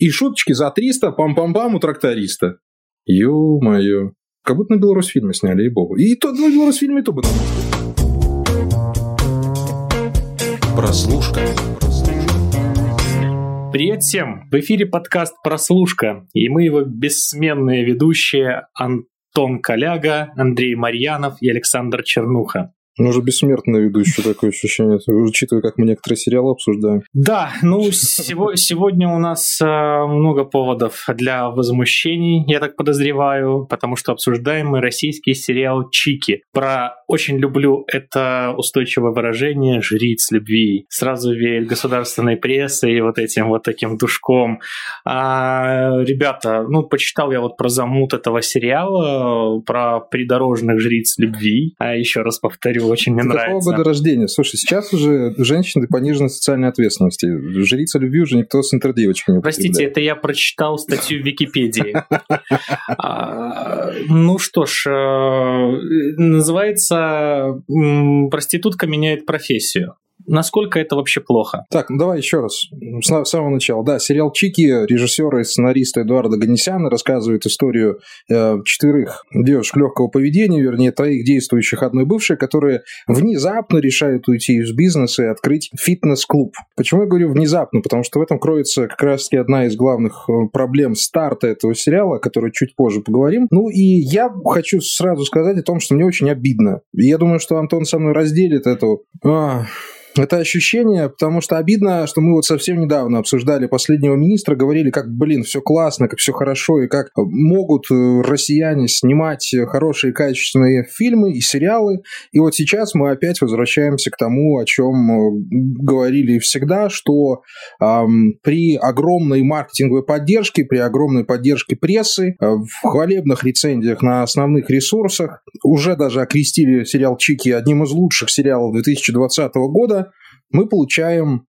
И шуточки за 300, пам-пам-пам у тракториста. Ё-моё. Как будто на Беларусьфильме сняли, и богу. И то на Беларусьфильме, и то бы Прослушка. Привет всем! В эфире подкаст «Прослушка», и мы его бессменные ведущие Антон Коляга, Андрей Марьянов и Александр Чернуха. Ну, уже бессмертный ведущий, такое ощущение, учитывая, как мы некоторые сериалы обсуждаем. Да, ну, сегодня у нас э, много поводов для возмущений, я так подозреваю, потому что обсуждаем мы российский сериал «Чики». Про очень люблю это устойчивое выражение «жриц любви». Сразу веет государственной прессой и вот этим вот таким душком. А, ребята, ну, почитал я вот про замут этого сериала, про придорожных жриц любви. А еще раз повторю, очень мне Ты нравится. Какого года рождения? Слушай, сейчас уже женщины понижены социальной ответственности. Жрица любви уже никто с интердевочкой не Простите, это я прочитал статью в Википедии. А, ну что ж, э, называется «Проститутка меняет профессию». Насколько это вообще плохо? Так, ну давай еще раз. С самого начала. Да, сериал «Чики» режиссера и сценариста Эдуарда Ганесяна рассказывает историю э, четверых девушек легкого поведения, вернее, троих действующих одной бывшей, которые внезапно решают уйти из бизнеса и открыть фитнес-клуб. Почему я говорю внезапно? Потому что в этом кроется как раз-таки одна из главных э, проблем старта этого сериала, о которой чуть позже поговорим. Ну и я хочу сразу сказать о том, что мне очень обидно. Я думаю, что Антон со мной разделит эту... А это ощущение, потому что обидно, что мы вот совсем недавно обсуждали последнего министра, говорили, как, блин, все классно, как все хорошо, и как могут э, россияне снимать хорошие качественные фильмы и сериалы. И вот сейчас мы опять возвращаемся к тому, о чем э, говорили всегда, что эм, при огромной маркетинговой поддержке, при огромной поддержке прессы, э, в хвалебных рецензиях на основных ресурсах уже даже окрестили сериал «Чики» одним из лучших сериалов 2020 года, мы получаем...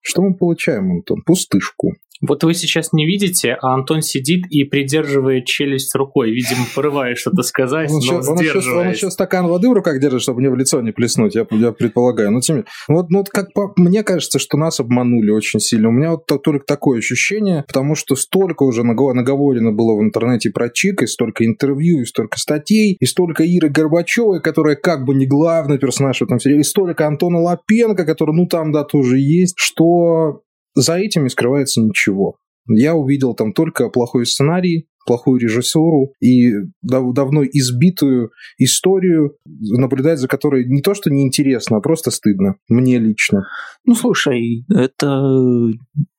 Что мы получаем, Антон? Пустышку. Вот вы сейчас не видите, а Антон сидит и придерживает челюсть рукой. Видимо, порывает что-то сказать, он но еще, он, еще, он еще стакан воды в руках держит, чтобы мне в лицо не плеснуть, я, я предполагаю. Но тем вот, ну, вот как по, мне кажется, что нас обманули очень сильно. У меня вот только такое ощущение, потому что столько уже наговорено было в интернете про Чик, и столько интервью, и столько статей, и столько Иры Горбачевой, которая как бы не главный персонаж в этом сериале, и столько Антона Лапенко, который, ну, там, да, тоже есть, что за этим не скрывается ничего. Я увидел там только плохой сценарий, плохую режиссуру и дав- давно избитую историю, наблюдать за которой не то что неинтересно, а просто стыдно. Мне лично. Ну, слушай, это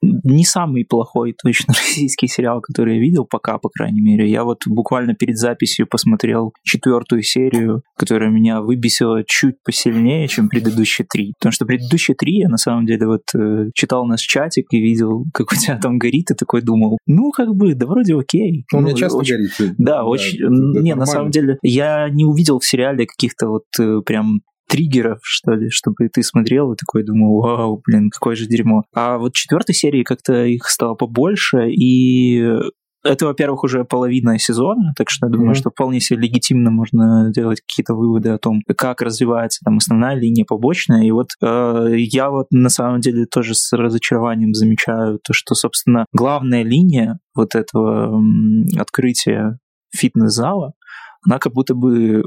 не самый плохой точно российский сериал, который я видел пока, по крайней мере. Я вот буквально перед записью посмотрел четвертую серию, которая меня выбесила чуть посильнее, чем предыдущие три. Потому что предыдущие три я на самом деле вот э, читал наш чатик и видел, как у тебя там горит, и такой думал, ну, как бы, да вроде окей. У меня ну, часто очень, горит. Да, да очень. не, нормально. на самом деле, я не увидел в сериале каких-то вот э, прям триггеров, что ли, чтобы ты смотрел и такой думал, вау, блин, какое же дерьмо. А вот четвертой серии как-то их стало побольше, и это, во-первых, уже половина сезона, так что я думаю, mm-hmm. что вполне себе легитимно можно делать какие-то выводы о том, как развивается там основная линия, побочная. И вот э, я вот на самом деле тоже с разочарованием замечаю то, что, собственно, главная линия вот этого э, открытия фитнес-зала, она как будто бы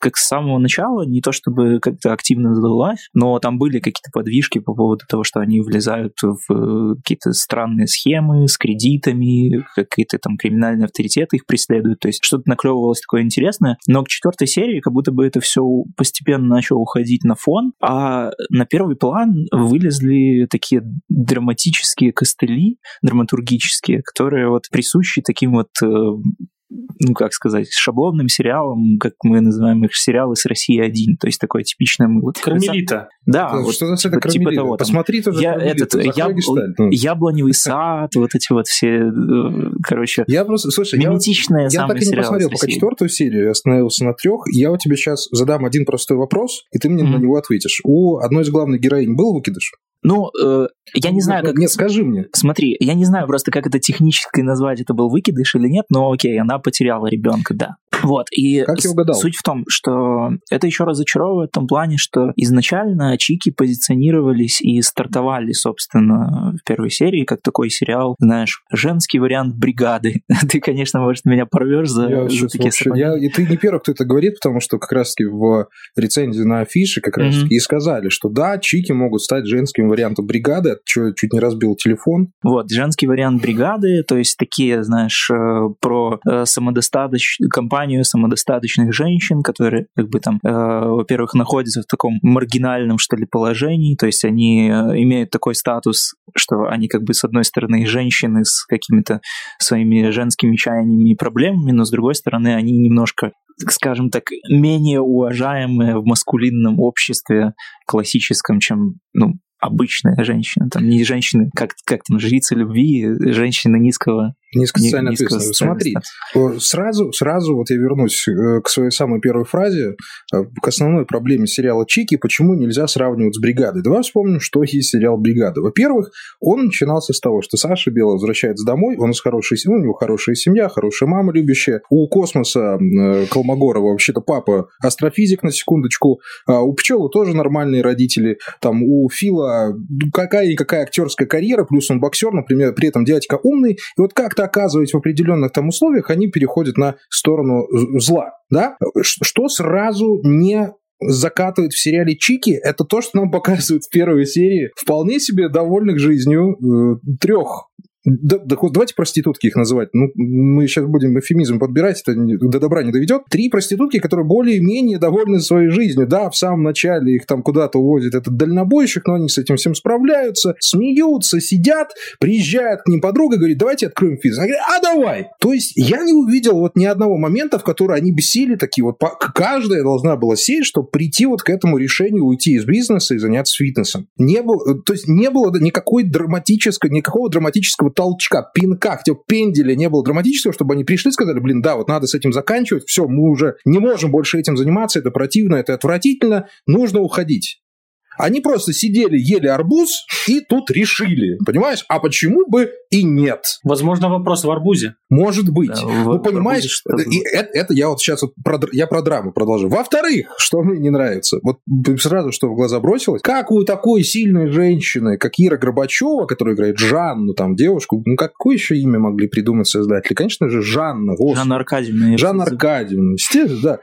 как с самого начала, не то чтобы как-то активно задалась, но там были какие-то подвижки по поводу того, что они влезают в э, какие-то странные схемы с кредитами, какие-то там криминальные авторитеты их преследуют, то есть что-то наклевывалось такое интересное, но к четвертой серии как будто бы это все постепенно начало уходить на фон, а на первый план вылезли такие драматические костыли, драматургические, которые вот присущи таким вот э, ну, как сказать, шаблонным сериалом, как мы называем их, сериалы с России один, то есть такое типичное мы. Вот, Кармелита. Да, это, вот, что типа, типа того. Посмотри тоже я, этот, яб... ну. Яблоневый сад, вот эти вот все, э, короче, я просто, слушай, миметичные я, я так и не посмотрел пока четвертую серию, я остановился на трех, я у тебя сейчас задам один простой вопрос, и ты мне mm-hmm. на него ответишь. У одной из главных героинь был выкидыш? Ну, э, я не знаю, как... Нет, скажи мне. Смотри, я не знаю просто, как это технически назвать, это был выкидыш или нет, но окей, она потеряла ребенка, да. Вот, и как я угадал? суть в том, что это еще разочаровывает в том плане, что изначально Чики позиционировались и стартовали, собственно, в первой серии, как такой сериал, знаешь, женский вариант бригады. Ты, конечно, может, меня порвешь за, я за такие вообще, я, И ты не первый, кто это говорит, потому что как раз-таки в рецензии на афише как раз-таки mm-hmm. и сказали, что да, Чики могут стать женским вариантом бригады, чего чуть не разбил телефон. Вот, женский вариант бригады, то есть такие, знаешь, э, про э, самодостаточную компанию самодостаточных женщин, которые как бы там, э, во-первых, находятся в таком маргинальном, что ли, положении, то есть они имеют такой статус, что они как бы с одной стороны женщины с какими-то своими женскими чаяниями и проблемами, но с другой стороны они немножко скажем так, менее уважаемые в маскулинном обществе классическом, чем ну, обычная женщина, там не женщины, как, как там, жрица любви, женщина низкого Низкосоциально ответственность. Смотри, сразу, сразу вот я вернусь э, к своей самой первой фразе, э, к основной проблеме сериала Чики, почему нельзя сравнивать с «Бригадой». Давай вспомним, что есть сериал «Бригада». Во-первых, он начинался с того, что Саша Белый возвращается домой, он из хорошей семьи, у него хорошая семья, хорошая мама любящая. У Космоса э, Колмогорова вообще-то папа астрофизик, на секундочку. А у Пчелы тоже нормальные родители. Там у Фила какая-никакая актерская карьера, плюс он боксер, например, при этом дядька умный. И вот как-то оказываясь в определенных там условиях, они переходят на сторону зла. Да? Что сразу не закатывает в сериале Чики, это то, что нам показывают в первой серии вполне себе довольных жизнью э, трех да, да, давайте проститутки их называть. Ну, мы сейчас будем эфемизм подбирать, это до добра не доведет. Три проститутки, которые более-менее довольны своей жизнью. Да, в самом начале их там куда-то увозят этот дальнобойщик, но они с этим всем справляются, смеются, сидят, приезжает к ним подруга, говорит, давайте откроем физ. Она говорит, а давай! То есть я не увидел вот ни одного момента, в который они бесили такие вот, каждая должна была сесть, чтобы прийти вот к этому решению уйти из бизнеса и заняться фитнесом. Не было, то есть не было никакой драматической, никакого драматического толчка, пинка, хотя пенделя не было драматического, чтобы они пришли и сказали, блин, да, вот надо с этим заканчивать, все, мы уже не можем больше этим заниматься, это противно, это отвратительно, нужно уходить. Они просто сидели, ели арбуз и тут решили, понимаешь? А почему бы и нет? Возможно, вопрос в арбузе. Может быть. Да, ну, понимаешь, и это, это я вот сейчас вот про, я про драму продолжу. Во-вторых, что мне не нравится, вот сразу что в глаза бросилось, как у такой сильной женщины, как Ира Горбачева, которая играет Жанну, там, девушку, ну, какое еще имя могли придумать создатели? Конечно же, Жанна. Господи. Жанна Аркадьевна. Жанна Аркадьевна. Естественно, да.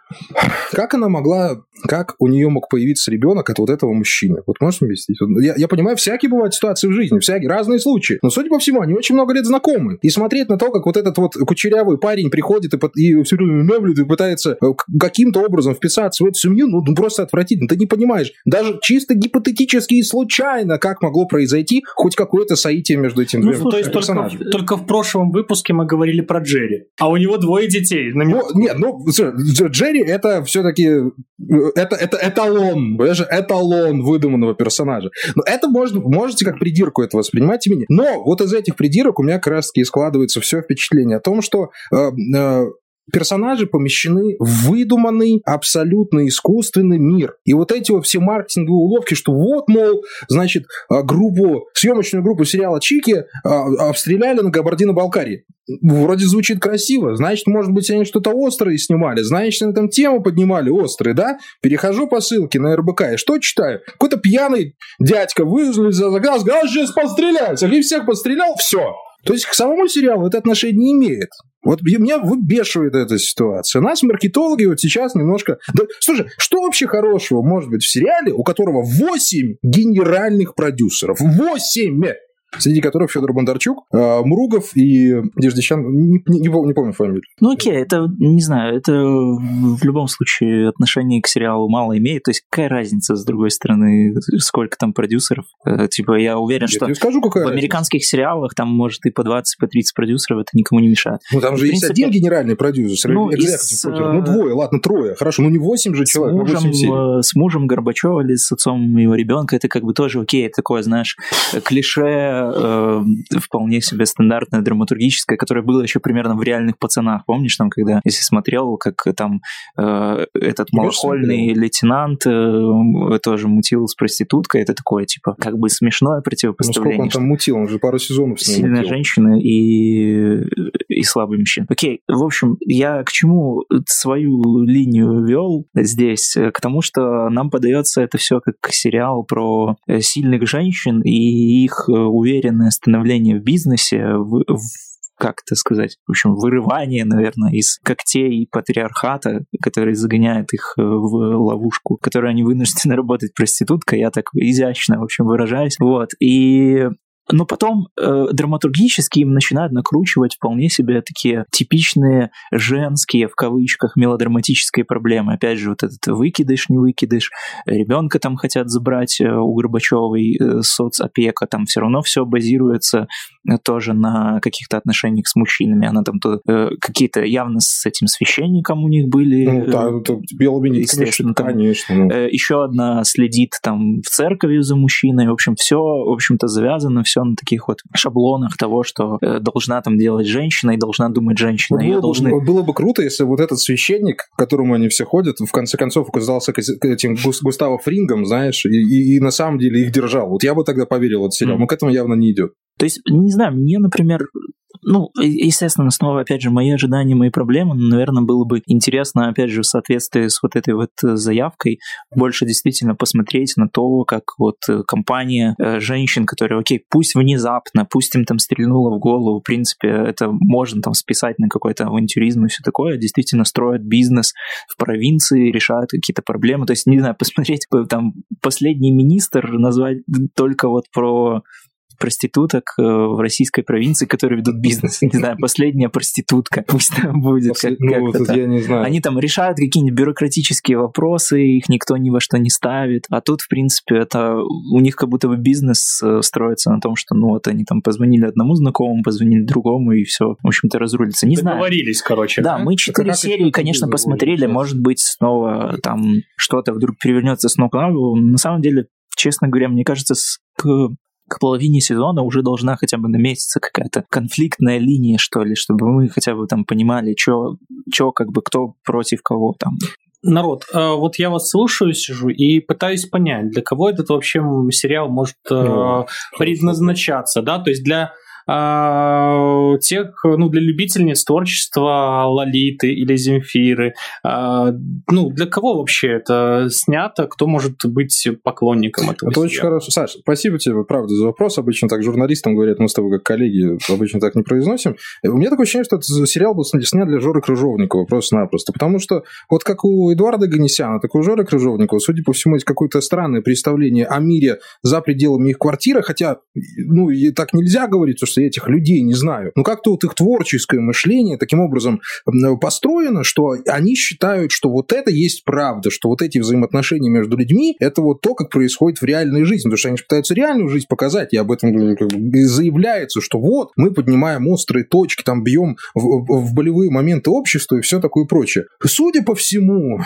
Как она могла, как у нее мог появиться ребенок от вот этого мужчины? Мужчины. Вот можешь объяснить? Я, я понимаю, всякие бывают ситуации в жизни, всякие, разные случаи. Но, судя по всему, они очень много лет знакомы. И смотреть на то, как вот этот вот кучерявый парень приходит и, и все время мямлит и пытается э, каким-то образом вписаться в эту семью, ну, ну просто отвратительно. Ты не понимаешь, даже чисто гипотетически и случайно, как могло произойти хоть какое-то соитие между этим ну, двумя То есть только, только в прошлом выпуске мы говорили про Джерри, а у него двое детей. На ну, нет, ну, Джерри это все-таки э, это, это эталон, понимаешь, эталон выдуманного персонажа. Но это можно, можете как придирку это воспринимать имени. Но вот из этих придирок у меня как раз таки складывается все впечатление о том, что э, э, персонажи помещены в выдуманный, абсолютно искусственный мир. И вот эти вот все маркетинговые уловки, что вот, мол, значит, э, группу, съемочную группу сериала Чики э, обстреляли на Кабардино-Балкарии вроде звучит красиво, значит, может быть, они что-то острое снимали, значит, они там тему поднимали острые, да? Перехожу по ссылке на РБК, и что читаю? Какой-то пьяный дядька вылезли за газ, газ сейчас подстрелять, и всех подстрелял, все. То есть к самому сериалу это отношение не имеет. Вот меня выбешивает эта ситуация. Нас, маркетологи, вот сейчас немножко... Да, слушай, что вообще хорошего может быть в сериале, у которого 8 генеральных продюсеров? 8! Среди которых Федор Бондарчук, э, Мругов и Деждищан, не, не, не, помню фамилию. Ну окей, это, не знаю, это в любом случае отношение к сериалу мало имеет, то есть какая разница, с другой стороны, сколько там продюсеров? Э, типа я уверен, я что скажу, какая в разница. американских сериалах там может и по 20, по 30 продюсеров, это никому не мешает. Ну там же есть один генеральный продюсер, ну, из, ну двое, ладно, трое, хорошо, ну не восемь же человек, с мужем, с мужем Горбачева или с отцом его ребенка, это как бы тоже окей, такое, знаешь, клише э, вполне себе стандартное драматургическое, которое было еще примерно в реальных пацанах. Помнишь, там, когда, если смотрел, как там э, этот малохольный лейтенант э, тоже мутил с проституткой, это такое, типа, как бы смешное противопоставление. Ну, сколько он там мутил? Он же пару сезонов с ним Сильная мутил. женщина и, и слабый мужчина. Окей, в общем, я к чему свою линию вел здесь? К тому, что нам подается это все как сериал про сильных женщин и их уверенное становление в бизнесе, в, в как это сказать, в общем, вырывание, наверное, из когтей патриархата, который загоняет их э, в ловушку, в которой они вынуждены работать проституткой, я так изящно, в общем, выражаюсь. Вот. И но потом э, драматургически им начинают накручивать вполне себе такие типичные женские, в кавычках, мелодраматические проблемы. Опять же, вот этот выкидыш, не выкидыш, ребенка там хотят забрать э, у Горбачевой, э, соцопека, там все равно все базируется э, тоже на каких-то отношениях с мужчинами. Она там то, э, какие-то явно с этим священником у них были. Ну, да, это белыми естественно, там, конечно. Ну. Э, еще одна следит там в церкви за мужчиной. В общем, все, в общем-то, завязано, все все на таких вот шаблонах того, что э, должна там делать женщина и должна думать женщина. Вот было, должны... было бы круто, если вот этот священник, к которому они все ходят, в конце концов оказался этим Густаво Фрингом, знаешь, и, и, и на самом деле их держал. Вот я бы тогда поверил в этот сериал, mm. но к этому явно не идет. То есть, не знаю, мне, например, ну, естественно, снова, опять же, мои ожидания, мои проблемы, но, наверное, было бы интересно, опять же, в соответствии с вот этой вот э, заявкой, больше действительно посмотреть на то, как вот э, компания э, женщин, которые, окей, пусть внезапно, пусть им там стрельнуло в голову, в принципе, это можно там списать на какой-то авантюризм и все такое, действительно строят бизнес в провинции, решают какие-то проблемы, то есть, не знаю, посмотреть, там, последний министр назвать только вот про проституток э, в российской провинции, которые ведут бизнес. Не знаю, последняя проститутка. Пусть там будет. Как, ну, как я не знаю. Они там решают какие-нибудь бюрократические вопросы, их никто ни во что не ставит. А тут, в принципе, это у них как будто бы бизнес э, строится на том, что ну вот они там позвонили одному знакомому, позвонили другому, и все, в общем-то, разрулится. Не знаю. Договорились, короче. Да, да? мы четыре серии, конечно, посмотрели. Может быть, снова там что-то вдруг перевернется с ног на голову. На самом деле, честно говоря, мне кажется, к к половине сезона уже должна хотя бы наметиться какая-то конфликтная линия, что ли, чтобы мы хотя бы там понимали, что как бы кто против кого там. Народ, э, вот я вас слушаю, сижу и пытаюсь понять, для кого этот вообще сериал может э, ну, предназначаться, да, то есть для тех, ну, для любительниц творчества Лолиты или Земфиры. А, ну, для кого вообще это снято? Кто может быть поклонником этого? Это очень хорошо. Саш, спасибо тебе, правда, за вопрос. Обычно так журналистам говорят, мы с тобой как коллеги обычно так не произносим. У меня такое ощущение, что этот сериал был снят для Жоры Крыжовникова просто-напросто. Потому что вот как у Эдуарда Ганесяна, так и у Жоры Крыжовникова, судя по всему, есть какое-то странное представление о мире за пределами их квартиры, хотя, ну, и так нельзя говорить, потому что я этих людей не знаю. Но как-то вот их творческое мышление таким образом построено, что они считают, что вот это есть правда, что вот эти взаимоотношения между людьми – это вот то, как происходит в реальной жизни. Потому что они пытаются реальную жизнь показать, и об этом заявляется, что вот, мы поднимаем острые точки, там бьем в, в болевые моменты общества и все такое прочее. Судя по всему,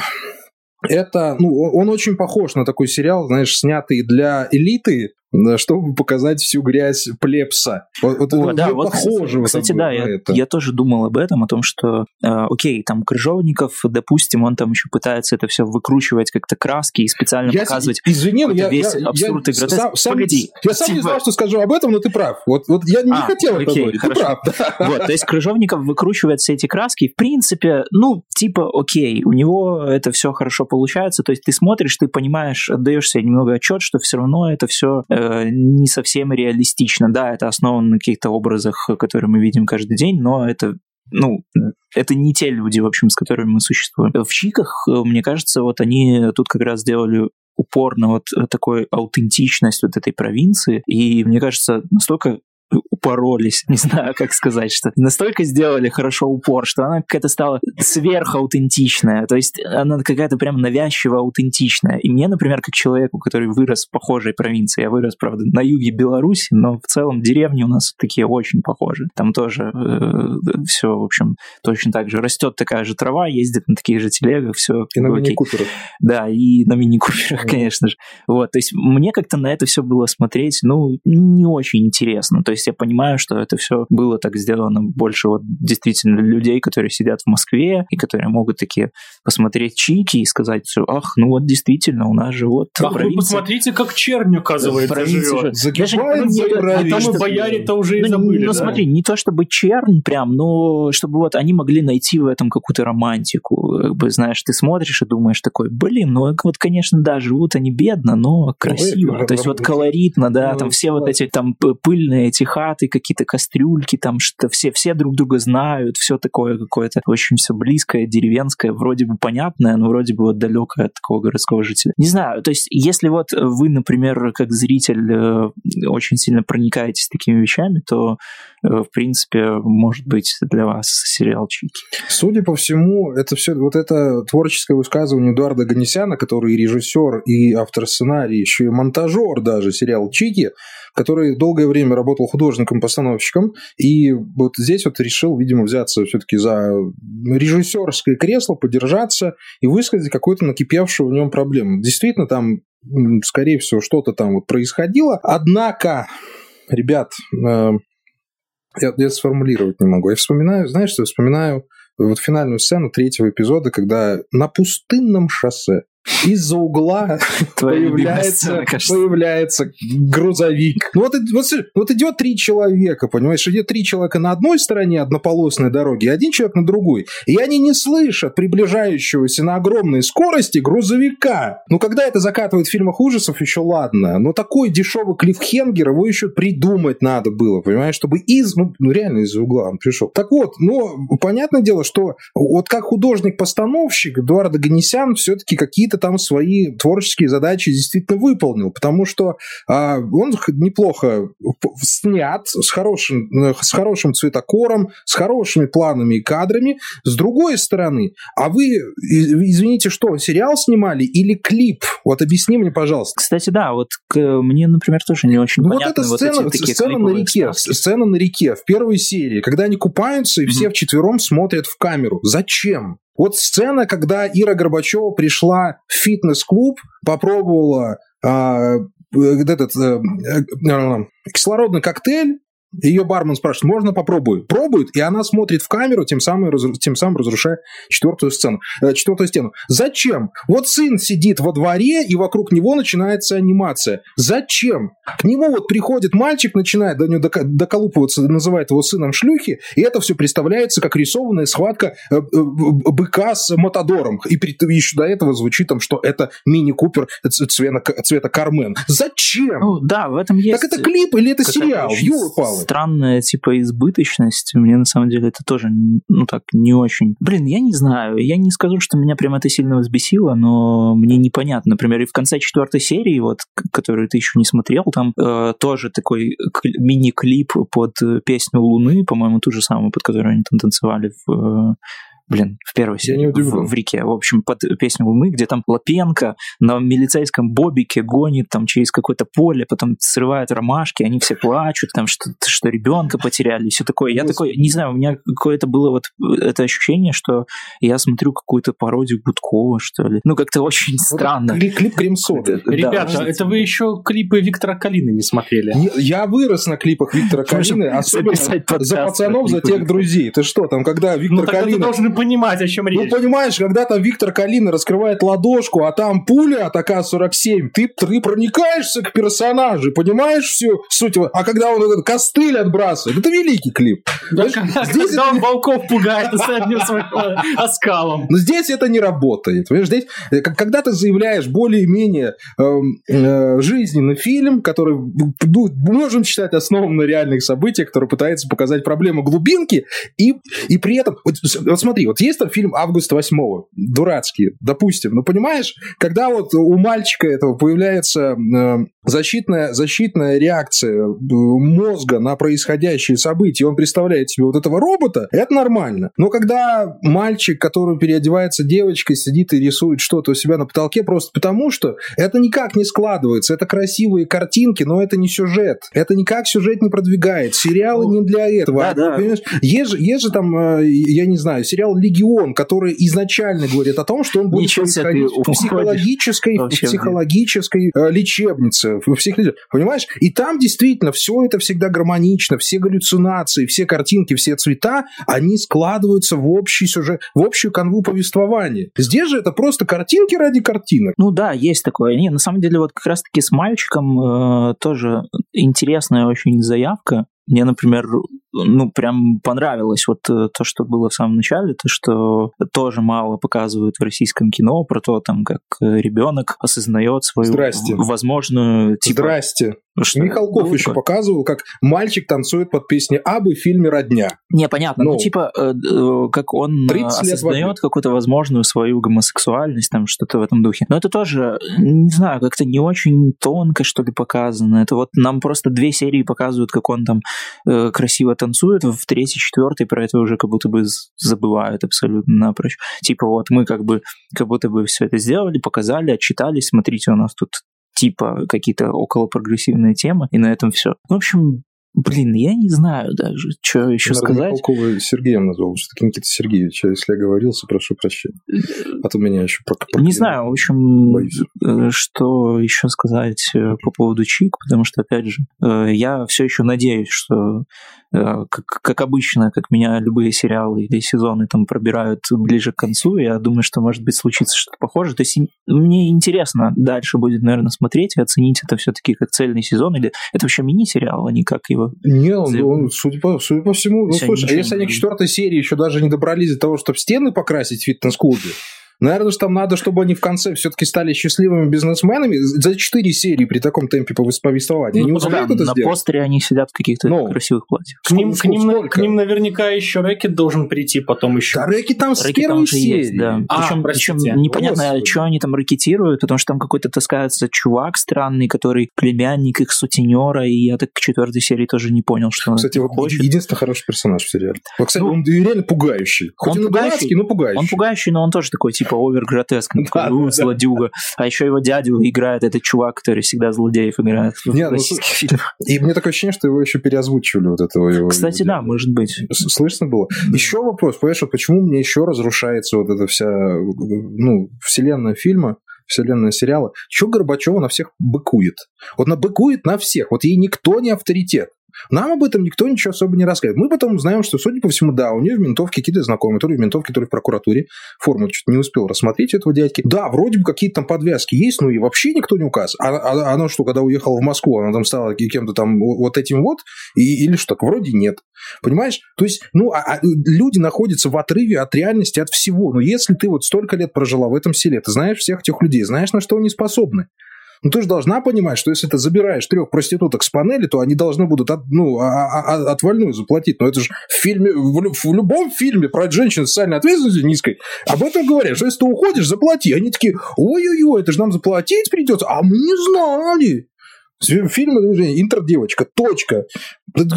это, ну, он очень похож на такой сериал, знаешь, снятый для элиты, чтобы показать всю грязь плепса. Вот, вот О, да, вот, похоже. Кстати, да, я, это. я тоже думал об этом, о том, что, э, окей, там Крыжовников, допустим, он там еще пытается это все выкручивать как-то краски и специально я, показывать извини, я, весь я, абсурд я, и гротеск. Сам, Погоди. Я сам типа... не знал, что скажу об этом, но ты прав. Вот, вот я не а, хотел окей, это говорить, хорошо. ты прав. Вот, то есть Крыжовников выкручивает все эти краски, в принципе, ну, типа, окей, у него это все хорошо получается, то есть ты смотришь, ты понимаешь, отдаешь себе немного отчет, что все равно это все э, Э, не совсем реалистично. Да, это основано на каких-то образах, которые мы видим каждый день, но это ну, это не те люди, в общем, с которыми мы существуем. В Чиках, э, мне кажется, вот они тут как раз сделали упор на вот такой аутентичность вот этой провинции, и мне кажется, настолько упоролись, не знаю, как сказать, что настолько сделали хорошо упор, что она какая-то стала сверхаутентичная, то есть она какая-то прям навязчиво аутентичная. И мне, например, как человеку, который вырос в похожей провинции, я вырос, правда, на юге Беларуси, но в целом деревни у нас такие очень похожи. Там тоже э, все, в общем, точно так же. Растет такая же трава, ездит на таких же телегах, все. И на мини-куперах. Да, и на мини-куперах, конечно же. Вот, то есть мне как-то на это все было смотреть, ну, не очень интересно. То есть я понимаю, понимаю, что это все было так сделано больше вот действительно людей, которые сидят в Москве и которые могут такие посмотреть чики и сказать, ах, ну вот действительно, у нас же вот Ах, вы посмотрите, как чернь, оказывается, живет. Загибает за А там и бояре-то уже и ну, забыли. Ну, да? смотри, не то чтобы чернь прям, но чтобы вот они могли найти в этом какую-то романтику. Как бы, знаешь, ты смотришь и думаешь такой, блин, ну вот, конечно, да, живут они бедно, но красиво. То есть вот колоритно, да, Ну, там все вот эти там пыльные эти хаты, какие-то кастрюльки, там что все, все друг друга знают, все такое какое-то очень все близкое, деревенское, вроде бы понятное, но вроде бы вот далекое от такого городского жителя. Не знаю, то есть если вот вы, например, как зритель э, очень сильно проникаетесь такими вещами, то э, в принципе может быть для вас сериал Чики. Судя по всему, это все вот это творческое высказывание Эдуарда Ганесяна, который и режиссер, и автор сценария, еще и монтажер даже сериал Чики, который долгое время работал художником-постановщиком, и вот здесь вот решил, видимо, взяться все-таки за режиссерское кресло, подержаться и высказать какую-то накипевшую в нем проблему. Действительно, там, скорее всего, что-то там вот происходило. Однако, ребят, э, я, я сформулировать не могу. Я вспоминаю, знаешь, что я вспоминаю вот финальную сцену третьего эпизода, когда на пустынном шоссе из-за угла появляется, появляется грузовик. Ну вот, вот, вот идет три человека, понимаешь, идет три человека на одной стороне однополосной дороги, и один человек на другой. И они не слышат приближающегося на огромной скорости грузовика. Ну, когда это закатывают в фильмах ужасов, еще ладно. Но такой дешевый клиффхенгер его еще придумать надо было, понимаешь, чтобы из, ну, ну, реально из-за угла он пришел. Так вот, но понятное дело, что вот как художник-постановщик Эдуард Аганесян все-таки какие-то там свои творческие задачи действительно выполнил, потому что а, он неплохо снят, с хорошим, э, с хорошим цветокором, с хорошими планами и кадрами. С другой стороны, а вы, извините, что, сериал снимали или клип? Вот объясни мне, пожалуйста. Кстати, да, вот к- мне, например, тоже не очень Ну, вот понятны эта вот сцена, эти такие сцена на реке, вставки. сцена на реке в первой серии, когда они купаются и все Мгм. вчетвером смотрят в камеру. Зачем? Вот сцена, когда Ира Горбачева пришла в фитнес-клуб, попробовала а, э, этот э, э, кислородный коктейль, ее бармен спрашивает, можно попробую? Пробует, и она смотрит в камеру, тем самым, разру- тем самым разрушая четвертую сцену, э, четвертую стену. Зачем? Вот сын сидит во дворе, и вокруг него начинается анимация. Зачем? К нему вот приходит мальчик, начинает до него дока- доколупываться, называет его сыном шлюхи, и это все представляется как рисованная схватка э, э, быка с Матадором. И при- еще до этого звучит там, что это мини-купер цвета, цвета Кармен. Зачем? Ну, да, в этом есть... так это клип или это сериал? очень Ёлы-палы. Странная, типа, избыточность. Мне, на самом деле, это тоже, ну, так, не очень... Блин, я не знаю. Я не скажу, что меня прям это сильно взбесило, но мне непонятно. Например, и в конце четвертой серии, вот, которую ты еще не смотрел, там э, тоже такой мини-клип под э, песню Луны, по-моему, ту же самую, под которую они там танцевали в... э, Блин, в первой серии, в, в реке. В общем, под песню Луны, где там Лапенко на милицейском бобике гонит там через какое-то поле, потом срывает ромашки, они все плачут, там что, что ребенка потеряли, все такое. Я такой, не знаю, у меня какое-то было вот это ощущение, что я смотрю какую-то пародию Гудкова, что ли. Ну, как-то очень странно. Клип, клип Крем-соды. Да, Ребята, может, это вы еще клипы Виктора Калины не смотрели. Не- Я вырос на клипах Виктора Калины, особенно за пацанов, за тех друзей. Ты что, там, когда Ну, Виктор Калина... должен понимать, о чем Ну, речь. понимаешь, когда там Виктор Калина раскрывает ладошку, а там пуля от АК-47, ты, ты проникаешься к персонажу, понимаешь всю суть его. А когда он этот костыль отбрасывает, это великий клип. Да, Знаешь, когда здесь когда он волков пугает с одним своим э, оскалом. Но здесь это не работает. Понимаешь, здесь, э, когда ты заявляешь более-менее эм, э, жизненный фильм, который ну, можем считать основан на реальных событиях, который пытается показать проблему глубинки, и, и при этом... Вот, вот смотри, вот есть там фильм «Август 8 дурацкий, допустим, ну понимаешь, когда вот у мальчика этого появляется э, защитная, защитная реакция э, мозга на происходящие события, он представляет себе вот этого робота, это нормально. Но когда мальчик, который переодевается девочкой, сидит и рисует что-то у себя на потолке просто потому, что это никак не складывается, это красивые картинки, но это не сюжет. Это никак сюжет не продвигает. Сериалы Ну, не для этого. да, да. Понимаешь? Есть же, есть же там, э, я не знаю, сериал сериал «Легион», который изначально говорит о том, что он будет Ничего происходить в психологической, в психологической э, лечебнице. В псих... Понимаешь? И там действительно все это всегда гармонично, все галлюцинации, все картинки, все цвета, они складываются в общий сюжет, в общую канву повествования. Здесь же это просто картинки ради картинок. Ну да, есть такое. Не, на самом деле вот как раз-таки с мальчиком э, тоже интересная очень заявка. Мне, например, ну, прям понравилось вот э, то, что было в самом начале, то, что тоже мало показывают в российском кино про то, там, как э, ребенок осознает свою Здрасте. возможную... Типа, Здрасте. Что? Михалков ну, еще как? показывал, как мальчик танцует под песни Абы в фильме «Родня». Не, понятно. Ну, ну типа, э, э, как он осознает какую-то возможную свою гомосексуальность, там, что-то в этом духе. Но это тоже, не знаю, как-то не очень тонко, что ли, показано. Это вот нам просто две серии показывают, как он там э, красиво танцует, в третьей, четвертой про это уже как будто бы забывают абсолютно напрочь. Типа вот мы как бы как будто бы все это сделали, показали, отчитались, смотрите, у нас тут типа какие-то около прогрессивные темы, и на этом все. В общем, Блин, я не знаю даже, что еще Наверное, сказать. Михалкова Сергеем назвал, Никита Сергеевич. А если я говорился, прошу прощения. А то меня еще про Не знаю, в общем, боюсь. Э, что еще сказать э, по поводу Чик, потому что, опять же, э, я все еще надеюсь, что как, как обычно, как меня любые сериалы или сезоны там пробирают ближе к концу, я думаю, что может быть случится что-то похожее. То есть мне интересно дальше будет, наверное, смотреть и оценить это все-таки как цельный сезон, или это вообще мини-сериал, а не как его его. Не, он, он судя, по, судя по всему, ну, слушай, а если они к четвертой серии еще даже не добрались до того, чтобы стены покрасить в фитнес-клубе, Наверное, что там надо, чтобы они в конце все-таки стали счастливыми бизнесменами за четыре серии при таком темпе повествования. Ну, не успеют да, это на сделать? постере они сидят в каких-то ну, красивых платьях. К ним, к, ним, к ним наверняка еще Рэкет должен прийти потом еще. Да, Рэкет там с первой серии. Есть, да. А, причем, причем непонятно, Господи. что они там ракетируют, потому что там какой-то таскается чувак странный, который племянник их сутенера, и я так к четвертой серии тоже не понял, что Кстати, он хочет. единственный хороший персонаж в сериале. Вот, кстати, ну, он реально пугающий. Хоть он, он пугающий, но пугающий. Он пугающий, но он тоже такой, типа, овер-гротеск ну, такой, ну, злодюга. А еще его дядю играет этот чувак, который всегда злодеев играет в Не, классических ну, фильмах. И мне такое ощущение, что его еще переозвучивали вот этого его. Кстати, да, может быть. Слышно было? Еще вопрос, понимаешь, вот почему мне еще разрушается вот эта вся, ну, вселенная фильма, вселенная сериала. Чего Горбачева на всех быкует? Вот на быкует на всех. Вот ей никто не авторитет. Нам об этом никто ничего особо не рассказывает. Мы потом узнаем, что, судя по всему, да, у нее в ментовке какие-то знакомые, то ли в ментовке, то ли в прокуратуре. Форму чуть не успел рассмотреть этого дядьки. Да, вроде бы какие-то там подвязки есть, но и вообще никто не указ. А, а она что, когда уехала в Москву, она там стала кем-то там вот этим вот? И, или что? Вроде нет. Понимаешь? То есть, ну, а, а люди находятся в отрыве от реальности, от всего. Но если ты вот столько лет прожила в этом селе, ты знаешь всех этих людей, знаешь, на что они способны. Ну, ты же должна понимать, что если ты забираешь трех проституток с панели, то они должны будут от, ну, а, а, а, отвальную заплатить. Но это же в фильме, в, в любом фильме про женщин с социальной ответственностью низкой об этом говорят, что если ты уходишь, заплати. Они такие, ой-ой-ой, это же нам заплатить придется, а мы не знали. Фильм интердевочка, точка.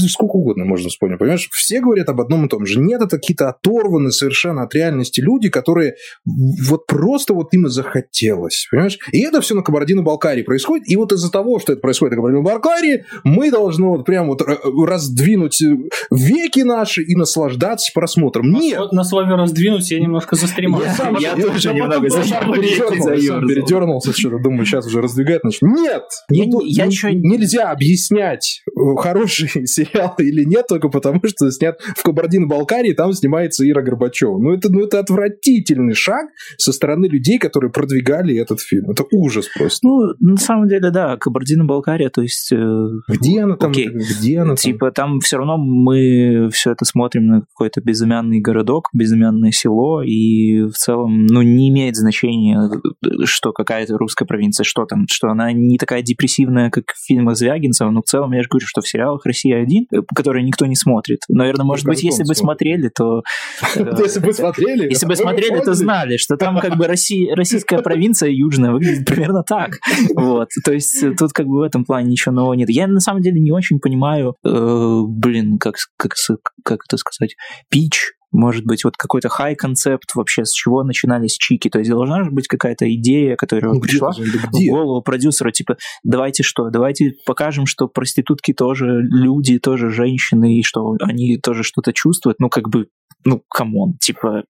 Сколько угодно можно вспомнить, понимаешь? Все говорят об одном и том же. Нет, это какие-то оторванные совершенно от реальности люди, которые вот просто вот им и захотелось, понимаешь? И это все на Кабардино-Балкарии происходит. И вот из-за того, что это происходит на Кабардино-Балкарии, мы должны вот прям вот раздвинуть веки наши и наслаждаться просмотром. Нет! Вот на слове «раздвинуть» я немножко застремал. Я, я, тоже немного передернулся, что-то думаю, сейчас уже раздвигать начну. Нет! Я, еще... нельзя объяснять, э, хороший сериал или нет, только потому что снят в Кабардино-Балкарии, там снимается Ира Горбачева. Ну это, ну, это отвратительный шаг со стороны людей, которые продвигали этот фильм. Это ужас просто. Ну, на самом деле, да, Кабардино-Балкария, то есть... Э... Где она там? Окей. Где она там? Типа там все равно мы все это смотрим на какой-то безымянный городок, безымянное село, и в целом, ну, не имеет значения, что какая-то русская провинция, что там, что она не такая депрессивная, как в фильмах Звягинцева, но в целом я же говорю, что в сериалах «Россия-1», э, который никто не смотрит. Наверное, может быть, если бы смотрели, то... Э, если бы смотрели? Если бы смотрели, то знали, что там как бы российская провинция южная выглядит примерно так. Вот. То есть э, тут как бы в этом плане ничего нового нет. Я на самом деле не очень понимаю, блин, как, как, как это сказать, пич может быть, вот какой-то хай-концепт вообще, с чего начинались чики. То есть должна же быть какая-то идея, которая ну, пришла же, в голову продюсера, типа, давайте что, давайте покажем, что проститутки тоже люди, тоже женщины, и что они тоже что-то чувствуют. Ну, как бы, ну, come on, типа,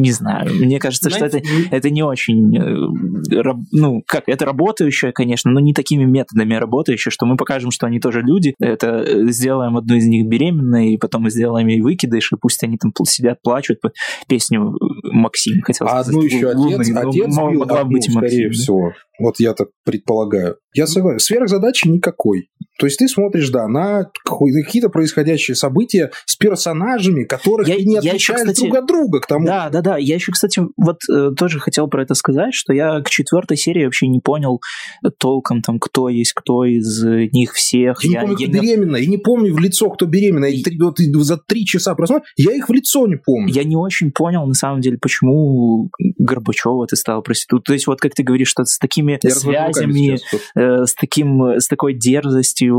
не знаю. Мне кажется, Знаете, что это, это не очень... Э, ну, как, это работающее, конечно, но не такими методами работающее, что мы покажем, что они тоже люди. Это э, сделаем одну из них беременной, и потом сделаем ей выкидыш, и пусть они там сидят, плачут. Песню Максим хотел. А одну еще отец, отец бил одну, быть скорее Максим, всего. Вот я так предполагаю. Я согласен. Сверхзадачи никакой. То есть ты смотришь, да, на какие-то происходящие события с персонажами, которых я, не отличают еще, кстати, друг от друга. К тому. Да, да, да. Я еще, кстати, вот э, тоже хотел про это сказать, что я к четвертой серии вообще не понял толком, там, кто есть кто из них всех. Я, я не помню, я, кто я... беременна. Я не помню в лицо, кто беременна. Я, вот, за три часа просмотр, я их в лицо не помню. Я не очень понял, на самом деле, почему Горбачева ты стала проституткой. То есть вот как ты говоришь, что с такими я связями, э, с, таким, с такой дерзостью,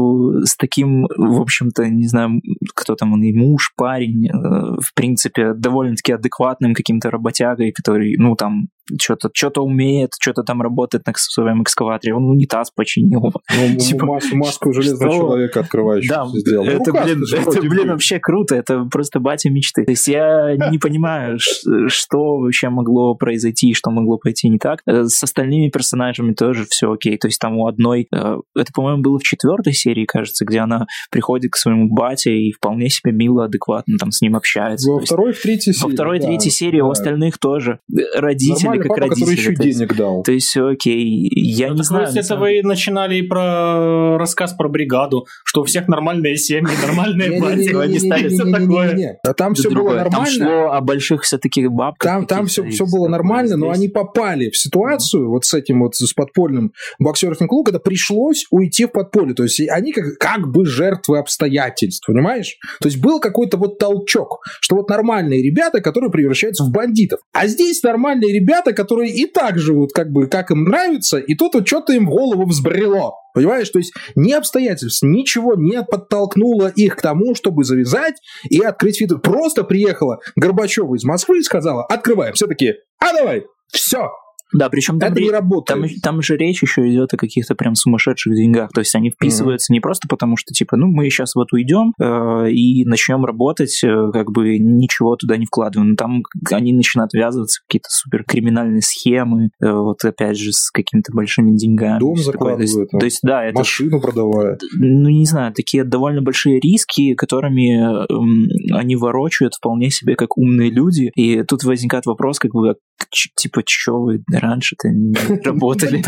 с таким, в общем-то, не знаю, кто там он, и муж, парень, э, в принципе, довольно-таки адекватным каким-то работягой, который, ну, там, что-то что умеет, что-то там работает на своем экскаваторе, он унитаз починил. Ну, типа, маску, маску железного что? человека открывающего да, сделал. Это, ну, блин, это, блин, вообще круто, это просто батя мечты. То есть я не понимаю, что вообще могло произойти, что могло пойти не так. Э, с остальными персонажами тоже все окей. То есть там у одной, э, это, по-моему, было в четвертой серии, кажется, где она приходит к своему бате и вполне себе мило, адекватно там с ним общается. Во второй, в третьей серии. Во второй, да, третьей серии да. у остальных тоже. Родители как папа, родители. который еще есть, денег дал. То есть, окей, я ну, не знаю. Если это вы начинали и про рассказ про бригаду, что у всех нормальные семьи, нормальные бати, они стали все такое. А там все было нормально. Там шло о больших все-таки бабках. Там, там все, все было нормально, но они попали в ситуацию вот с этим вот, с подпольным боксерским клубом, когда пришлось уйти в подполье. То есть они как, как бы жертвы обстоятельств, понимаешь? То есть был какой-то вот толчок, что вот нормальные ребята, которые превращаются в бандитов. А здесь нормальные ребята, которые и так живут, как бы, как им нравится, и тут вот что-то им в голову взбрело. Понимаешь? То есть ни обстоятельств, ничего не подтолкнуло их к тому, чтобы завязать и открыть фит. Просто приехала Горбачева из Москвы и сказала, открываем. Все таки а давай, все, да, причем там, это не работает. Там, там же речь еще идет о каких-то прям сумасшедших деньгах. То есть они вписываются mm-hmm. не просто потому, что типа, ну мы сейчас вот уйдем э, и начнем работать, э, как бы ничего туда не вкладываем. Но там они начинают ввязываться в какие-то супер криминальные схемы, э, вот опять же с какими-то большими деньгами. Дом закладывают. То есть, то есть да, это машину продавая. Ну не знаю, такие довольно большие риски, которыми э, они ворочают вполне себе как умные люди. И тут возникает вопрос, как бы типа, что вы раньше-то не работали?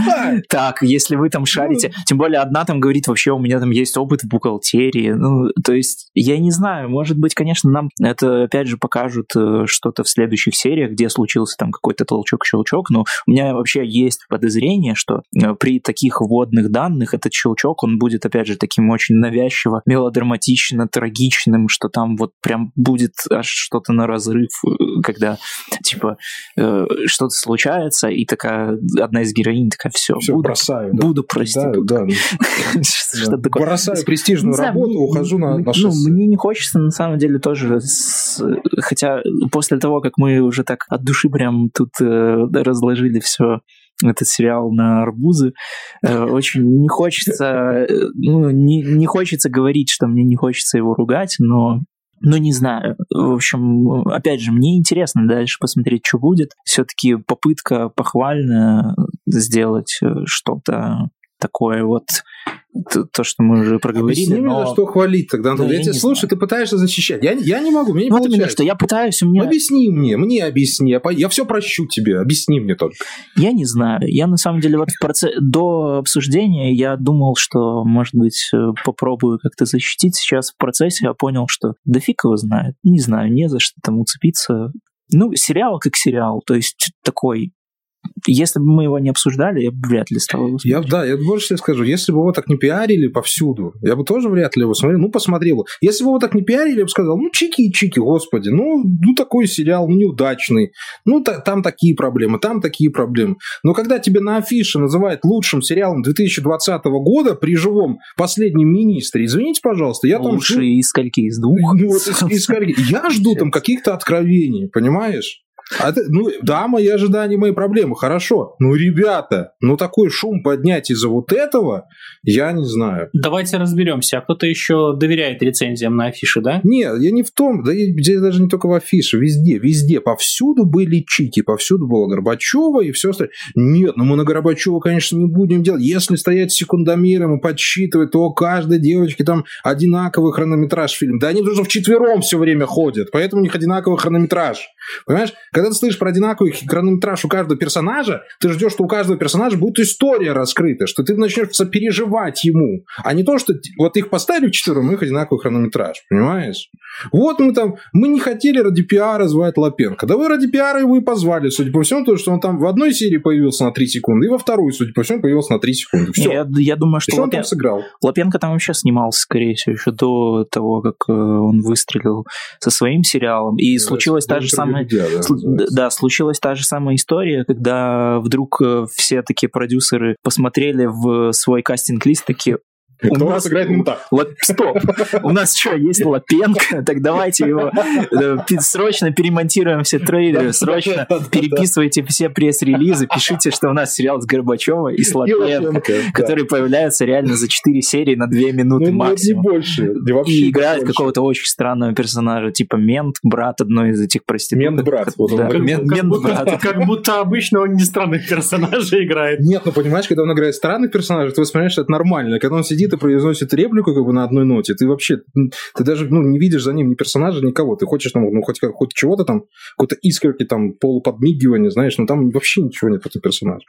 Так, если вы там ну. шарите, тем более одна там говорит, вообще у меня там есть опыт в бухгалтерии, ну, то есть, я не знаю, может быть, конечно, нам это опять же покажут э, что-то в следующих сериях, где случился там какой-то толчок-щелчок, но у меня вообще есть подозрение, что э, при таких вводных данных этот щелчок, он будет, опять же, таким очень навязчиво, мелодраматично, трагичным, что там вот прям будет аж что-то на разрыв, э, когда, типа, что-то случается, и такая одна из героинь такая, все, все буду, бросаю, да. буду проституткой. Да, да. что такое? Бросаю престижную работу, ухожу на, на Ну, мне не хочется, на самом деле, тоже, хотя после того, как мы уже так от души прям тут э, разложили все этот сериал на арбузы. Э, очень не хочется, э, ну, не, не хочется говорить, что мне не хочется его ругать, но ну, не знаю. В общем, опять же, мне интересно дальше посмотреть, что будет. Все-таки попытка похвальная сделать э, что-то такое вот то, то, что мы уже проговорили. Объясни но... за что хвалить тогда. Антон. Да, я, я тебя слушаю, ты пытаешься защищать. Я, я не могу, мне не вот получается. именно, что я пытаюсь, у меня... Объясни мне, мне объясни. Я, я все прощу тебе, объясни мне только. Я не знаю. Я на самом деле вот в процессе до обсуждения я думал, что, может быть, э, попробую как-то защитить. Сейчас в процессе я понял, что да фиг его знает. Не знаю, не за что там уцепиться. Ну, сериал как сериал, то есть такой если бы мы его не обсуждали, я бы вряд ли стал его смотреть. Я, да, я больше тебе скажу, если бы его так не пиарили повсюду, я бы тоже вряд ли его смотрел, ну, посмотрел. Если бы его так не пиарили, я бы сказал, ну, чики-чики, господи, ну, ну, такой сериал, ну, неудачный, ну, та, там такие проблемы, там такие проблемы. Но когда тебе на афише называют лучшим сериалом 2020 года при живом последнем министре, извините, пожалуйста, я Лучше там... из скольки? Из двух? Ну, вот из, из скольки? Я жду там каких-то откровений, понимаешь? А ты, ну, да, мои ожидания, мои проблемы, хорошо. Ну, ребята, ну такой шум поднять из-за вот этого, я не знаю. Давайте разберемся. А кто-то еще доверяет рецензиям на афише, да? Нет, я не в том, да здесь даже не только в афише, везде, везде, повсюду были чики, повсюду было Горбачева и все остальное. Нет, ну мы на Горбачева, конечно, не будем делать. Если стоять секундомером и подсчитывать, то каждой девочки там одинаковый хронометраж фильм. Да они даже вчетвером все время ходят, поэтому у них одинаковый хронометраж. Понимаешь? Когда ты слышишь про одинаковый хронометраж у каждого персонажа, ты ждешь, что у каждого персонажа будет история раскрыта, что ты начнешь сопереживать ему, а не то, что вот их поставили вчетвером, у них одинаковый хронометраж, понимаешь? Вот мы там, мы не хотели ради пиара звать Лапенко. Да вы ради пиара его и позвали, судя по всему, то, что он там в одной серии появился на 3 секунды, и во второй, судя по всему, появился на 3 секунды. Все. Я, я думаю, что, что Лапен... он там сыграл. Лапенко там вообще снимался, скорее всего, еще до того, как э, он выстрелил со своим сериалом. И да, случилась та же самая... Да, да, да, случилась та же самая история, когда вдруг э, все такие продюсеры посмотрели в свой кастинг-лист, такие, у нас играет мента. Стоп. У нас что, есть Лапенко? Так давайте его э, срочно перемонтируем все трейлеры, срочно переписывайте все пресс-релизы, пишите, что у нас сериал с Горбачева и с Лапенко, который появляется реально за 4 серии на 2 минуты ну, максимум. Не больше. И играет какого-то очень странного персонажа, типа мент, брат одной из этих проституток. Мент-брат. Мент-брат. Как будто обычно он не странных персонажей играет. Нет, ну понимаешь, когда он играет странных персонажей, ты воспринимаешь, что это нормально. Когда он сидит и произносит реплику как бы на одной ноте, ты вообще, ты даже ну, не видишь за ним ни персонажа, никого. Ты хочешь там, ну, хоть, хоть чего-то там, какой-то искорки там, полуподмигивания, знаешь, но там вообще ничего нет в этом персонаже.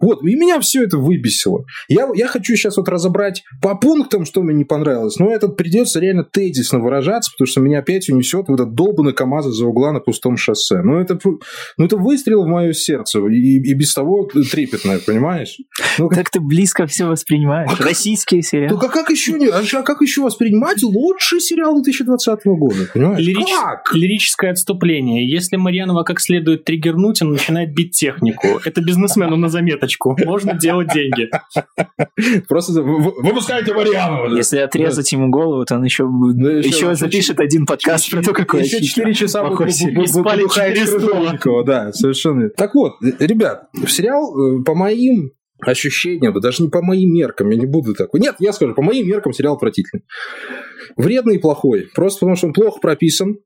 Вот, и меня все это выбесило. Я, я хочу сейчас вот разобрать по пунктам, что мне не понравилось, но это придется реально тезисно выражаться, потому что меня опять унесет в этот долбанный КАМАЗ за угла на пустом шоссе. Ну, это, ну, это выстрел в мое сердце, и, и без того трепетное, понимаешь? Ну, как... Так ты близко все воспринимаешь. А Российские сериалы. Ну, а как еще, а как еще воспринимать лучший сериал 2020 года, понимаешь? Лирич... Как? Лирическое отступление. Если Марьянова как следует триггернуть, он начинает бить технику. Это бизнесмену на заметочку. Можно делать деньги. Просто выпускайте Марьянова. Если отрезать ему голову, то он еще, еще запишет один подкаст про то, какой Еще 4 часа спали Да, совершенно. Так вот, ребят, сериал э, по моим ощущениям, да даже не по моим меркам, я не буду такой. Нет, я скажу, по моим меркам сериал отвратительный. Вредный и плохой. Просто потому, что он плохо прописан,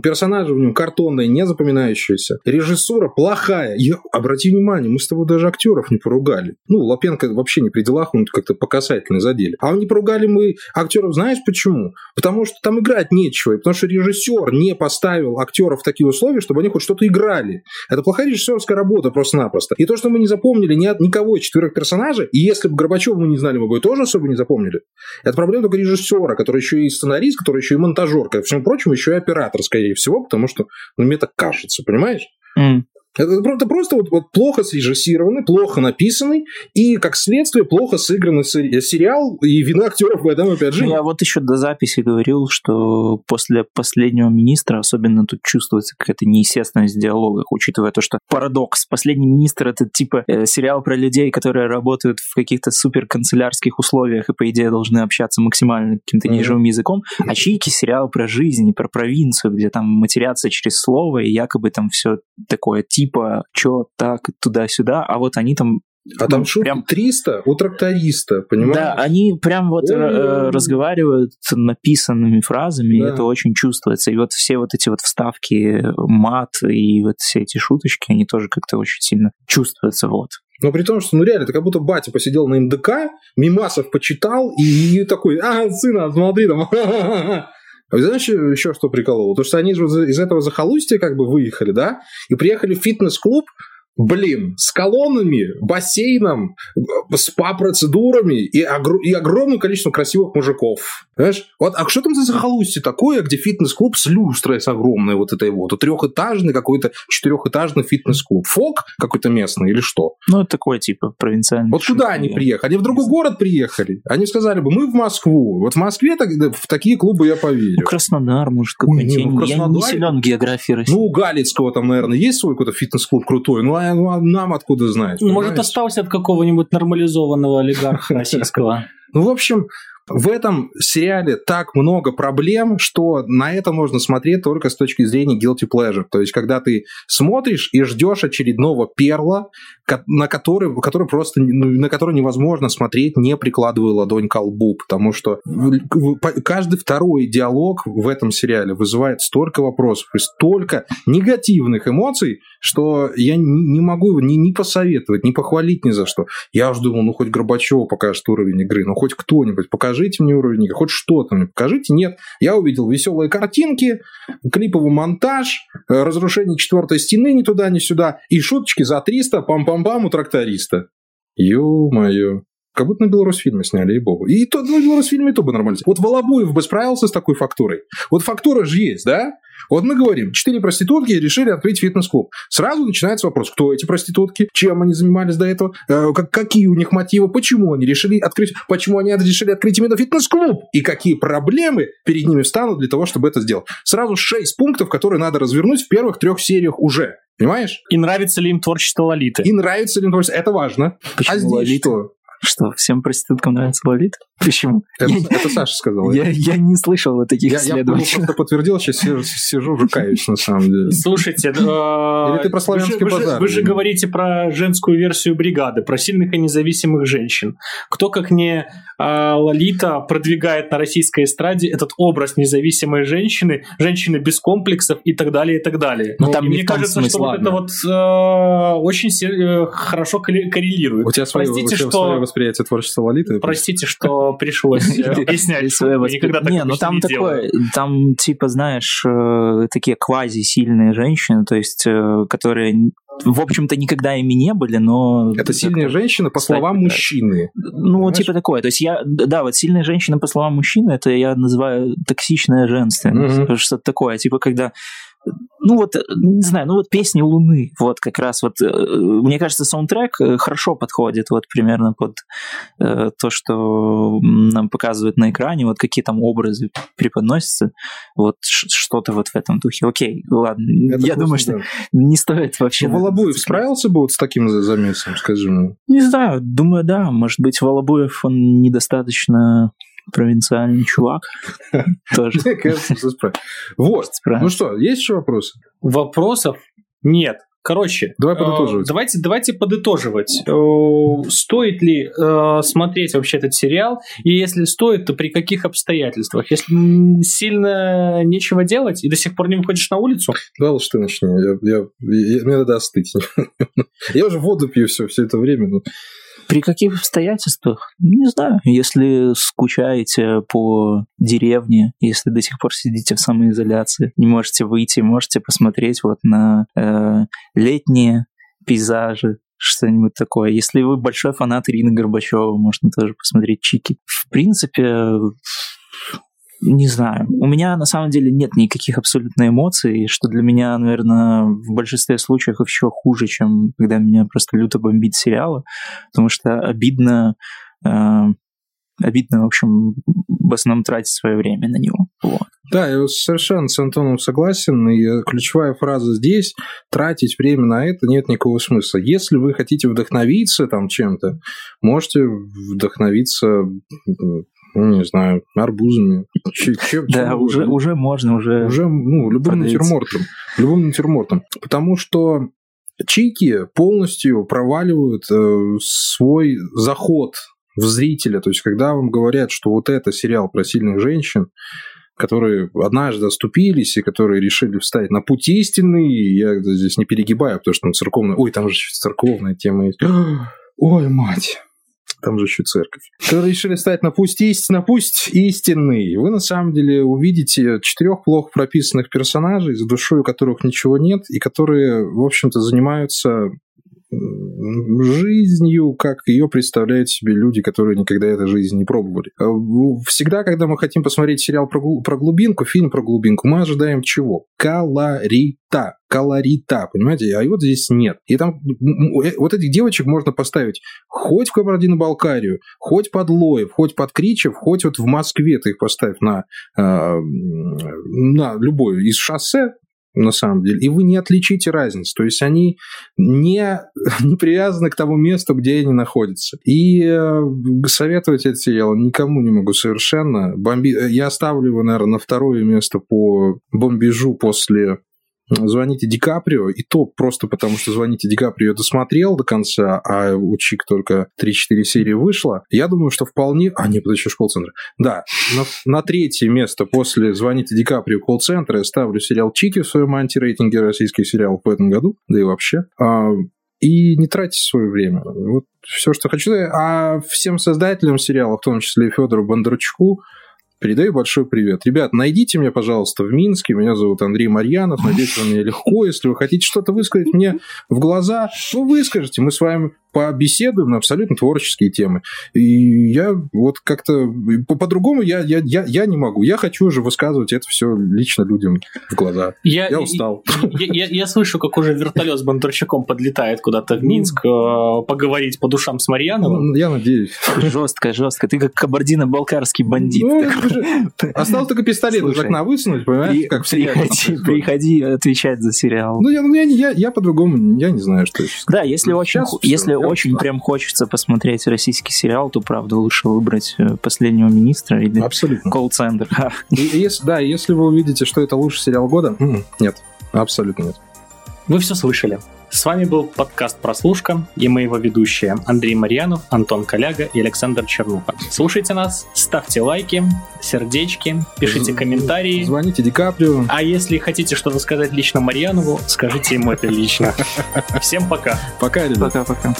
Персонажи в нем картонные, не запоминающиеся. Режиссура плохая. И обрати внимание, мы с тобой даже актеров не поругали. Ну, Лапенко вообще не при делах, он как-то по касательной задели. А не поругали мы актеров, знаешь почему? Потому что там играть нечего. И потому что режиссер не поставил актеров в такие условия, чтобы они хоть что-то играли. Это плохая режиссерская работа просто-напросто. И то, что мы не запомнили ни от никого из четверых персонажей, и если бы Горбачева мы не знали, мы бы тоже особо не запомнили. Это проблема только режиссера, который еще и сценарист, который еще и монтажер, ко всему прочему, еще и оператор, скорее всего, потому что ну, мне так кажется, понимаешь? Mm. Это, это просто вот, вот плохо срежиссированный, плохо написанный и, как следствие, плохо сыгранный сериал, и вина актеров в этом опять же. Я вот еще до записи говорил, что после последнего министра особенно тут чувствуется какая-то неестественность в диалогах, учитывая то, что парадокс. Последний министр это типа э, сериал про людей, которые работают в каких-то супер канцелярских условиях и, по идее, должны общаться максимально каким-то mm-hmm. неживым языком. А Чики сериал про жизнь, про провинцию, где там матерятся через слово, и якобы там все такое типа типа, что так, туда-сюда, а вот они там а там ну, шутки прям 300 у тракториста, понимаешь? Да, они прям вот э, разговаривают написанными фразами, да. и это очень чувствуется. И вот все вот эти вот вставки, мат и вот все эти шуточки, они тоже как-то очень сильно чувствуются, вот. Но при том, что, ну реально, это как будто батя посидел на МДК, Мимасов почитал, и, и такой, а, сына, смотри там, А вы знаете еще что прикололо? То, что они из этого захолустья как бы выехали, да, и приехали в фитнес-клуб, блин, с колоннами, бассейном, спа-процедурами и, огр- и огромным количеством красивых мужиков. Понимаешь? Вот, а что там за захолустье такое, где фитнес-клуб с люстрой с огромной вот этой вот, трехэтажный какой-то четырехэтажный фитнес-клуб? Фок какой-то местный или что? Ну, это такой типа провинциальный. Вот куда они приехали? Они в другой город приехали. Они сказали бы, мы в Москву. Вот в Москве так, в такие клубы я поверю. Ну, Краснодар, может, какой-нибудь. Ой, ну, Я не силен географии России. Ну, у Галицкого там, наверное, есть свой какой-то фитнес-клуб крутой. Ну, а, ну, а нам откуда знать? Может, остался от какого-нибудь нормализованного олигарха российского. Ну, в общем, В этом сериале так много проблем, что на это можно смотреть только с точки зрения guilty pleasure. То есть, когда ты смотришь и ждешь очередного перла, на который, который просто, ну, на который невозможно смотреть, не прикладывая ладонь к лбу, потому что каждый второй диалог в этом сериале вызывает столько вопросов и столько негативных эмоций, что я не могу его ни, ни посоветовать, ни похвалить ни за что. Я уже думал, ну хоть Горбачева покажет уровень игры, ну хоть кто-нибудь, покажите мне уровень игры, хоть что-то мне покажите. Нет, я увидел веселые картинки, клиповый монтаж, э, разрушение четвертой стены ни туда, ни сюда, и шуточки за 300, пам-пам-пам у тракториста. Ё-моё. Как будто на Беларусьфильме сняли, и богу. И то на Беларусьфильме то бы нормально. Вот Волобуев бы справился с такой фактурой. Вот фактура же есть, да? Вот мы говорим, четыре проститутки решили открыть фитнес-клуб. Сразу начинается вопрос, кто эти проститутки, чем они занимались до этого, э, как, какие у них мотивы, почему они решили открыть, почему они решили открыть именно фитнес-клуб, и какие проблемы перед ними встанут для того, чтобы это сделать. Сразу шесть пунктов, которые надо развернуть в первых трех сериях уже. Понимаешь? И нравится ли им творчество Лолиты? И нравится ли им творчество. Это важно. Почему а здесь Лолита? что? Что, всем проституткам нравится Лолита? Почему? Это, я, это Саша сказал. Я, я не слышал о таких я, исследованиях. Я просто подтвердил, сейчас сижу, сижу рукаюсь на самом деле. Слушайте, Или ты про славянский вы же, базар? Вы же, вы же говорите про женскую версию бригады, про сильных и независимых женщин. Кто, как не э, Лолита, продвигает на российской эстраде этот образ независимой женщины, женщины без комплексов и так далее, и так далее. Но ну, там мне кажется, что ладно. вот это вот э, очень э, хорошо коррелирует. У тебя свое, Простите, у тебя что... свое восприятие творчества Лолиты? Простите, что пришлось объяснять. Никогда так Не, ну там такое, там типа, знаешь, э, такие квази-сильные женщины, то есть, э, которые в общем-то, никогда ими не были, но... Это сильные женщины, по словам да. мужчины. Ну, Понимаешь? типа такое. То есть я, да, вот сильные женщины, по словам мужчины, это я называю токсичная женственность. Mm-hmm. Что-то такое. Типа, когда ну вот, не знаю, ну вот песни Луны, вот как раз вот, мне кажется, саундтрек хорошо подходит вот примерно под э, то, что нам показывают на экране, вот какие там образы преподносятся, вот что-то вот в этом духе. Окей, ладно, Это я думаю, что не стоит вообще... Ну, Волобуев справился бы вот с таким замесом, скажи мне? Не знаю, думаю, да, может быть, Волобуев, он недостаточно провинциальный чувак. Тоже. Мне кажется, все Вот. Ну что, есть еще вопросы? Вопросов нет. Короче, Давай подытоживать. Э, давайте, давайте подытоживать. Э, стоит ли э, смотреть вообще этот сериал? И если стоит, то при каких обстоятельствах? Если сильно нечего делать и до сих пор не выходишь на улицу? Да, лучше ты начни. Я, я, я, мне надо остыть. я уже воду пью все, все это время. Но... При каких обстоятельствах? Не знаю. Если скучаете по деревне, если до сих пор сидите в самоизоляции, не можете выйти, можете посмотреть вот на э, летние пейзажи, что-нибудь такое. Если вы большой фанат Ирины Горбачева, можно тоже посмотреть Чики. В принципе, не знаю. У меня на самом деле нет никаких абсолютно эмоций, что для меня, наверное, в большинстве случаев еще хуже, чем когда меня просто люто бомбит сериалы, потому что обидно, э, обидно, в общем, в основном тратить свое время на него. Вот. Да, я совершенно с Антоном согласен. И ключевая фраза здесь – тратить время на это нет никакого смысла. Если вы хотите вдохновиться там чем-то, можете вдохновиться ну, не знаю, арбузами. Чем, да, уже, уже можно, уже... Уже, ну, любым натюрмортом. Любым натюрмортом. Потому что чики полностью проваливают э, свой заход в зрителя. То есть, когда вам говорят, что вот это сериал про сильных женщин, которые однажды оступились и которые решили встать на путь истины, я здесь не перегибаю, потому что там церковная... Ой, там же церковная тема есть. Ой, мать там же еще церковь, которые решили стать на пусть, ист... на пусть истинный. Вы на самом деле увидите четырех плохо прописанных персонажей, за душой у которых ничего нет, и которые, в общем-то, занимаются жизнью, как ее представляют себе люди, которые никогда эту жизнь не пробовали. А всегда, когда мы хотим посмотреть сериал про, про глубинку, фильм про глубинку, мы ожидаем чего? Колорита. Колорита, понимаете? А вот здесь нет. И там э, вот этих девочек можно поставить хоть в Кабардино-Балкарию, хоть под Лоев, хоть под Кричев, хоть вот в Москве ты их поставь на, э, на любой из шоссе, на самом деле, и вы не отличите разницу. То есть они не, не привязаны к тому месту, где они находятся. И э, советовать этот сериал никому не могу совершенно. Бомби... Я ставлю его, наверное, на второе место по бомбежу после «Звоните Ди Каприо», и то просто потому, что «Звоните Ди Каприо» досмотрел до конца, а у Чик только 3-4 серии вышло, я думаю, что вполне... А, нет, подожди, колл-центр. Да, на, на третье место после «Звоните Ди Каприо» колл-центра я ставлю сериал «Чики» в своем антирейтинге российских сериалов в этом году, да и вообще. А, и не тратить свое время. Вот все, что хочу. А всем создателям сериала, в том числе Федору Бондарчуку, Передаю большой привет. Ребят, найдите меня, пожалуйста, в Минске. Меня зовут Андрей Марьянов. Надеюсь, вам меня легко. Если вы хотите что-то высказать мне в глаза, ну, выскажите. Мы с вами побеседуем на абсолютно творческие темы. И я вот как-то по-другому я, я, я, я не могу. Я хочу уже высказывать это все лично людям в глаза. Я, я устал. Я, я, я слышу, как уже вертолет с Бондарчуком подлетает куда-то в Минск э, поговорить по душам с Марьяновым. Ну, я надеюсь. Жестко, жестко. Ты как кабардино-балкарский бандит. Ну, Осталось только пистолет из окна высунуть, понимаешь, как в приходи, приходи отвечать за сериал. Ну, я, ну, я, я, я по-другому, я не знаю, что еще Да, если очень, если очень прям хочется посмотреть российский сериал, то, правда, лучше выбрать э, «Последнего министра» или «Колл-центр». Да, если вы увидите, что это лучший сериал года, нет, абсолютно нет. Вы все слышали. С вами был подкаст «Прослушка» и мы его ведущие Андрей Марьянов, Антон Коляга и Александр Чернуха. Слушайте нас, ставьте лайки, сердечки, пишите комментарии. Звоните Ди Каприо. А если хотите что-то сказать лично Марьянову, скажите ему это лично. Всем пока. Пока, ребята. Пока-пока.